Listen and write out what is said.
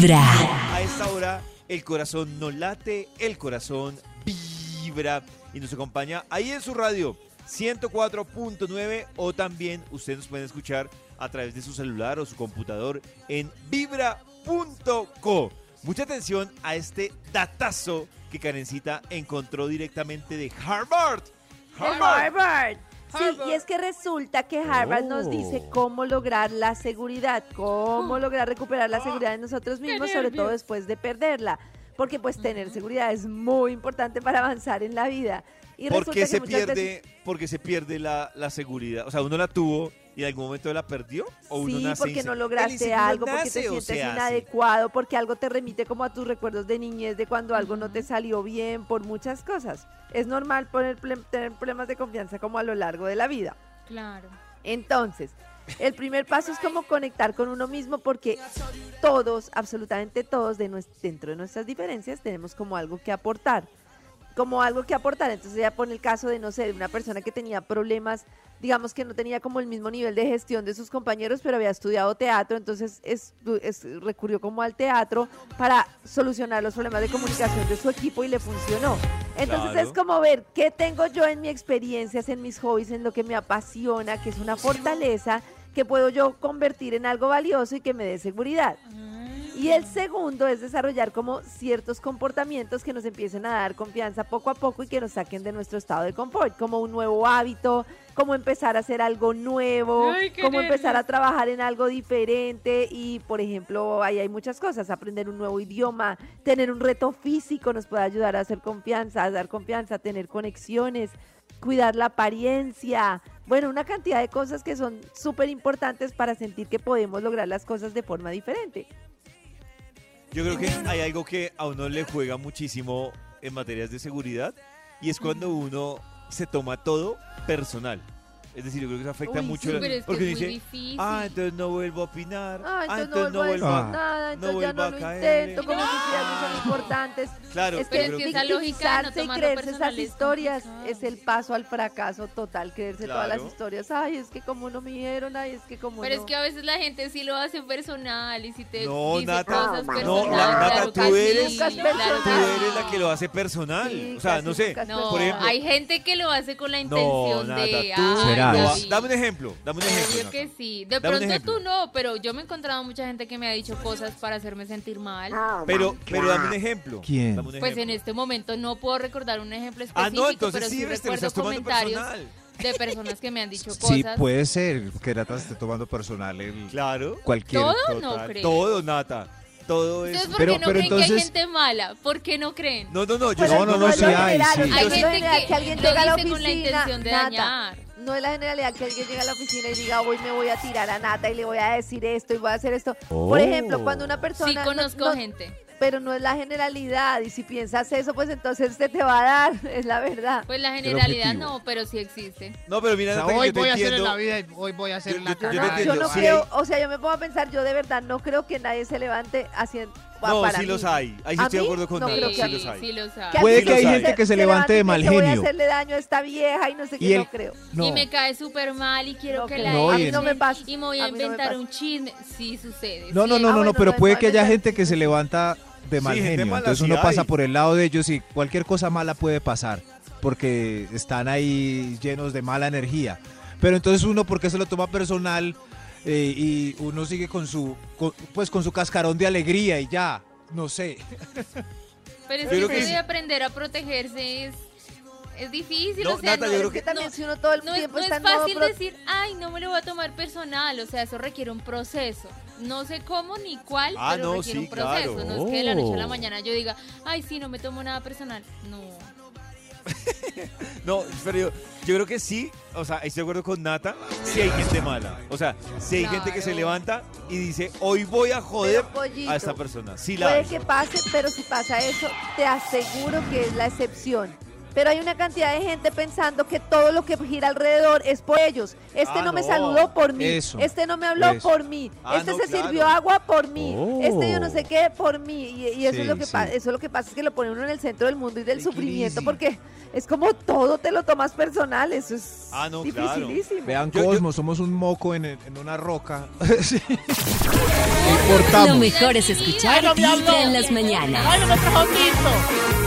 Vibra. A esta hora el corazón no late, el corazón vibra y nos acompaña ahí en su radio 104.9 o también ustedes nos pueden escuchar a través de su celular o su computador en vibra.co. Mucha atención a este datazo que Karencita encontró directamente de Harvard. Harvard. Harvard. Sí, y es que resulta que Harvard nos dice Oh. cómo lograr la seguridad, cómo Oh. lograr recuperar la seguridad de nosotros mismos, sobre todo después de perderla. Porque pues tener seguridad es muy importante para avanzar en la vida. Y ¿Por resulta qué que se muchas pierde, veces- porque se pierde la, la seguridad? O sea, uno la tuvo y en algún momento la perdió o uno Sí, nace porque no lograste ¿El instinto algo, porque te sientes inadecuado, porque algo te remite como a tus recuerdos de niñez, de cuando algo no te salió bien, por muchas cosas. Es normal poner, tener problemas de confianza como a lo largo de la vida. Claro. Entonces, el primer paso es como conectar con uno mismo porque todos, absolutamente todos, de dentro de nuestras diferencias tenemos como algo que aportar. Como algo que aportar. Entonces ya pone el caso de, no sé, de una persona que tenía problemas, digamos que no tenía como el mismo nivel de gestión de sus compañeros, pero había estudiado teatro, entonces es, es- recurrió como al teatro para solucionar los problemas de comunicación de su equipo y le funcionó. Entonces Claro. es como ver qué tengo yo en mi experiencias, en mis hobbies, en lo que me apasiona, que es una fortaleza que puedo yo convertir en algo valioso y que me dé seguridad. Y el segundo es desarrollar como ciertos comportamientos que nos empiecen a dar confianza poco a poco y que nos saquen de nuestro estado de confort, como un nuevo hábito, como empezar a hacer algo nuevo, Ay, como empezar a trabajar en algo diferente. Y, por ejemplo, ahí hay muchas cosas, aprender un nuevo idioma, tener un reto físico nos puede ayudar a hacer confianza, a dar confianza, a tener conexiones, cuidar la apariencia, bueno, una cantidad de cosas que son súper importantes para sentir que podemos lograr las cosas de forma diferente. Yo creo que hay algo que a uno le juega muchísimo en materias de seguridad y es cuando uno se toma todo personal. Es decir, yo creo que eso afecta Uy, mucho. sí, la- pero es que porque es uno muy dice, difícil. ah, entonces no vuelvo a opinar. Ah, ah, entonces no vuelvo a decir nada, entonces ya vuelvo a no lo caerle". intento, como si ya no son importantes. Claro, Es que creo que- esa lógica de no victimizarse y tomarlo creerse personal esas es historias complicado. es el paso al fracaso total, creerse todas las Claro. historias. Ay, es que como no me dieron, ay, es que como Pero no. es que a veces la gente sí lo hace personal y si te No, dice Nata, cosas no, personales. la- Nata, claro tú que eres- sí, Nunca es claro personal. tú que eres la que lo hace personal. Sí, o sea, casi no sé. nunca es No, por ejemplo, hay gente que lo hace con la no, intención Nata, de. tú ay, Será. Dame un ejemplo, dame un ejemplo. Que sí. De Dame pronto tú no, pero yo me he encontrado mucha gente que me ha dicho cosas para hacerme sentir mal. Pero, pero dame un ejemplo. ¿Quién? Pues en este momento no puedo recordar un ejemplo Ah, específico, no, entonces pero sí, sí recuerdo comentarios personal. de personas que me han dicho Sí, cosas. puede ser que Nata se esté tomando personal el Claro. cualquier. ¿Todo? No total. creo. Todo, Nata. Todo es. Entonces, ¿por Pero- qué no pero creen que hay entonces- gente mala? ¿Por qué no creen? No, no, no. Yo Pues No, no, no, lo sí hay, sí. no gente que que alguien lo llega a la dice con la oficina, intención de Nata, dañar. No es la generalidad que alguien llega a la oficina y diga, hoy me voy a tirar a Nata y le voy a decir esto y voy a hacer esto. Por Oh. ejemplo, cuando una persona... Sí no- conozco no- gente. Pero no es la generalidad y si piensas eso, pues entonces te, te va a dar, es la verdad. Pues la generalidad no, pero sí existe. No, pero mira, O sea, Nata, que hoy yo te voy a hacer en la vida y hoy voy a hacer Yo- en la yo- Yo no, sí creo, o sea, yo me pongo a pensar, yo de verdad no creo que nadie se levante haciendo... ah, No, para sí los hay. Ahí sí ¿A estoy de mí? acuerdo con No Nata. creo Sí que a los mí. hay. sí los hay. Puede que hay gente que se levante de mal Voy a genio. hacerle daño a esta vieja y no sé Y qué, el- no creo. No. Y me cae súper mal y quiero No que la No, a y mí en- no me pasa. Y me voy a, a mí no me inventar pasa. un chisme. Sí sucede. No, no, sí. no, Ah, no, no, bueno, pero no, puede igual que haya gente que se levanta de mal Sí, gente genio. mala, Entonces sí uno pasa hay. por el lado de ellos y cualquier cosa mala puede pasar porque están ahí llenos de mala energía. Pero entonces uno, porque se lo toma personal eh, y uno sigue con su, con- pues con su cascarón de alegría y ya, no sé. Pero es que eso de aprender a protegerse es, es difícil. No, o sea, Nata, no, yo Es creo que también no, si uno todo el no es, tiempo no está es fácil pro- decir, ay, no me lo voy a tomar personal. O sea, eso requiere un proceso. No sé cómo ni cuál, Ah, pero no, requiere sí, un proceso. claro. No es que de la noche a la mañana yo diga, ay, sí, no me tomo nada personal. No. No, pero yo, yo creo que sí, o sea, estoy de acuerdo con Nata, sí hay gente mala. O sea, sí hay gente que se levanta y dice, hoy voy a joder pollito, a esta persona. Sí la Puede hay. que pase, pero si pasa eso, te aseguro que es la excepción. Pero hay una cantidad de gente pensando que todo lo que gira alrededor es por ellos. Este Ah, no me saludó por mí. Eso, este no me habló eso. por mí. Ah, este no, se claro. sirvió agua por mí. Oh. Este yo no sé qué por mí. Y, y eso, Sí, es lo que sí. pa- eso es lo que pasa, es que lo pone uno en el centro del mundo y del Qué sufrimiento crisis. porque es como todo te lo tomas personal. Eso es Ah, no, claro. dificilísimo. Vean Yo- yo- Cosmo, somos un moco en, en una roca. Sí. Lo mejor es escuchar Ay, no me en las mañanas. Ay, no me trajo.